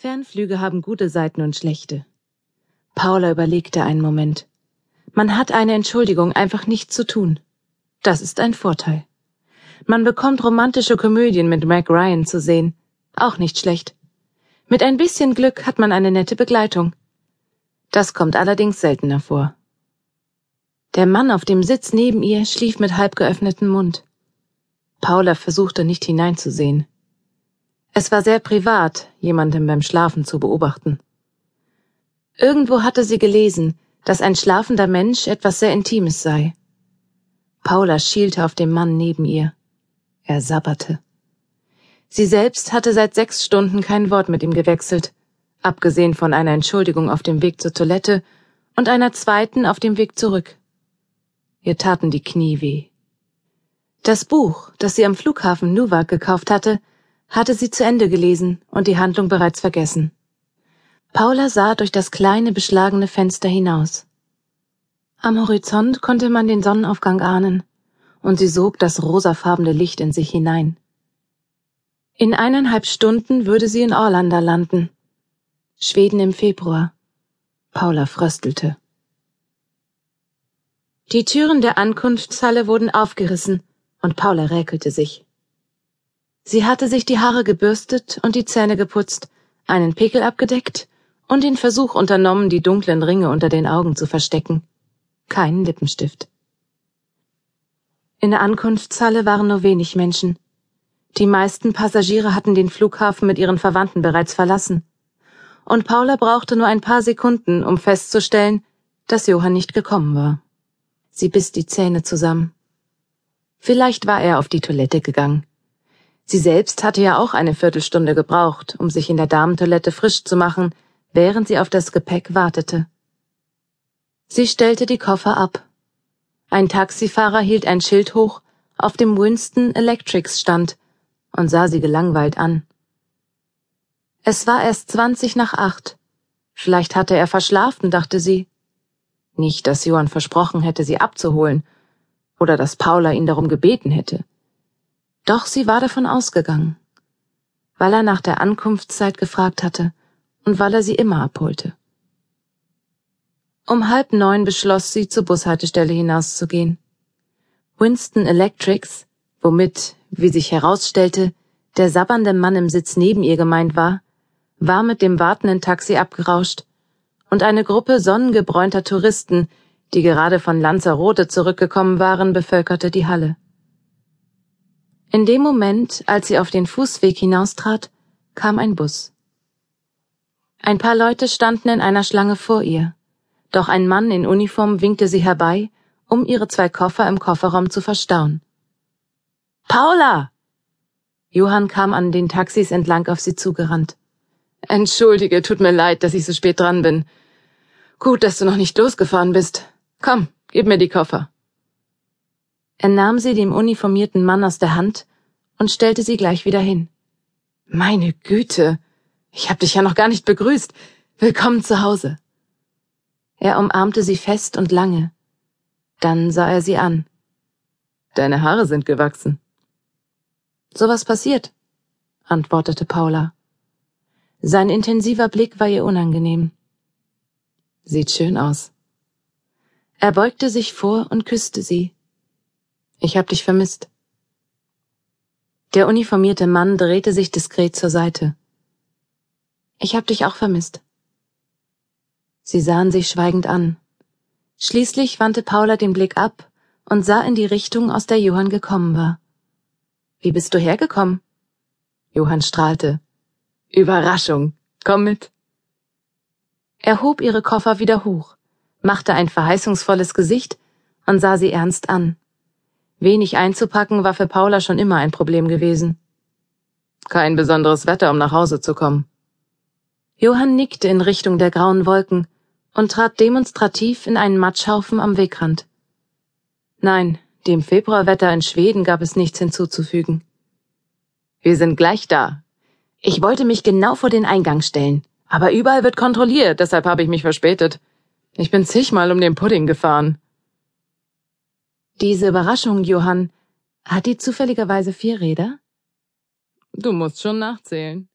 Fernflüge haben gute Seiten und schlechte. Paula überlegte einen Moment. Man hat eine Entschuldigung, einfach nichts zu tun. Das ist ein Vorteil. Man bekommt romantische Komödien mit Meg Ryan zu sehen. Auch nicht schlecht. Mit ein bisschen Glück hat man eine nette Begleitung. Das kommt allerdings seltener vor. Der Mann auf dem Sitz neben ihr schlief mit halb geöffnetem Mund. Paula versuchte nicht hineinzusehen. Es war sehr privat, jemandem beim Schlafen zu beobachten. Irgendwo hatte sie gelesen, dass ein schlafender Mensch etwas sehr Intimes sei. Paula schielte auf den Mann neben ihr. Er sabberte. Sie selbst hatte seit sechs Stunden kein Wort mit ihm gewechselt, abgesehen von einer Entschuldigung auf dem Weg zur Toilette und einer zweiten auf dem Weg zurück. Ihr taten die Knie weh. Das Buch, das sie am Flughafen Nuwak gekauft hatte, hatte sie zu Ende gelesen und die Handlung bereits vergessen. Paula sah durch das kleine beschlagene Fenster hinaus. Am Horizont konnte man den Sonnenaufgang ahnen, und sie sog das rosafarbene Licht in sich hinein. In eineinhalb Stunden würde sie in Orlando landen. Schweden im Februar. Paula fröstelte. Die Türen der Ankunftshalle wurden aufgerissen und Paula räkelte sich. Sie hatte sich die Haare gebürstet und die Zähne geputzt, einen Pickel abgedeckt und den Versuch unternommen, die dunklen Ringe unter den Augen zu verstecken. Keinen Lippenstift. In der Ankunftshalle waren nur wenig Menschen. Die meisten Passagiere hatten den Flughafen mit ihren Verwandten bereits verlassen. Und Paula brauchte nur ein paar Sekunden, um festzustellen, dass Johann nicht gekommen war. Sie biss die Zähne zusammen. Vielleicht war er auf die Toilette gegangen. Sie selbst hatte ja auch eine Viertelstunde gebraucht, um sich in der Damentoilette frisch zu machen, während sie auf das Gepäck wartete. Sie stellte die Koffer ab. Ein Taxifahrer hielt ein Schild hoch, auf dem Winston Electrics stand, und sah sie gelangweilt an. Es war erst zwanzig nach acht. Vielleicht hatte er verschlafen, dachte sie. Nicht, dass Johann versprochen hätte, sie abzuholen, oder dass Paula ihn darum gebeten hätte. Doch sie war davon ausgegangen, weil er nach der Ankunftszeit gefragt hatte und weil er sie immer abholte. Um halb neun beschloss sie, zur Bushaltestelle hinauszugehen. Winston Electrics, womit, wie sich herausstellte, der sabbernde Mann im Sitz neben ihr gemeint war, war mit dem wartenden Taxi abgerauscht, und eine Gruppe sonnengebräunter Touristen, die gerade von Lanzarote zurückgekommen waren, bevölkerte die Halle. In dem Moment, als sie auf den Fußweg hinaustrat, kam ein Bus. Ein paar Leute standen in einer Schlange vor ihr, doch ein Mann in Uniform winkte sie herbei, um ihre zwei Koffer im Kofferraum zu verstauen. Paula! Johann kam an den Taxis entlang auf sie zugerannt. Entschuldige, tut mir leid, dass ich so spät dran bin. Gut, dass du noch nicht losgefahren bist. Komm, gib mir die Koffer. Er nahm sie dem uniformierten Mann aus der Hand und stellte sie gleich wieder hin. Meine Güte, ich hab dich ja noch gar nicht begrüßt. Willkommen zu Hause. Er umarmte sie fest und lange. Dann sah er sie an. Deine Haare sind gewachsen. Sowas passiert, antwortete Paula. Sein intensiver Blick war ihr unangenehm. Sieht schön aus. Er beugte sich vor und küsste sie. Ich hab dich vermisst. Der uniformierte Mann drehte sich diskret zur Seite. Ich hab dich auch vermisst. Sie sahen sich schweigend an. Schließlich wandte Paula den Blick ab und sah in die Richtung, aus der Johann gekommen war. Wie bist du hergekommen? Johann strahlte. Überraschung. Komm mit. Er hob ihre Koffer wieder hoch, machte ein verheißungsvolles Gesicht und sah sie ernst an. Wenig einzupacken war für Paula schon immer ein Problem gewesen. Kein besonderes Wetter, um nach Hause zu kommen. Johann nickte in Richtung der grauen Wolken und trat demonstrativ in einen Matschhaufen am Wegrand. Nein, dem Februarwetter in Schweden gab es nichts hinzuzufügen. Wir sind gleich da. Ich wollte mich genau vor den Eingang stellen, aber überall wird kontrolliert, deshalb habe ich mich verspätet. Ich bin zigmal um den Pudding gefahren. Diese Überraschung, Johann, hat die zufälligerweise vier Räder? Du musst schon nachzählen.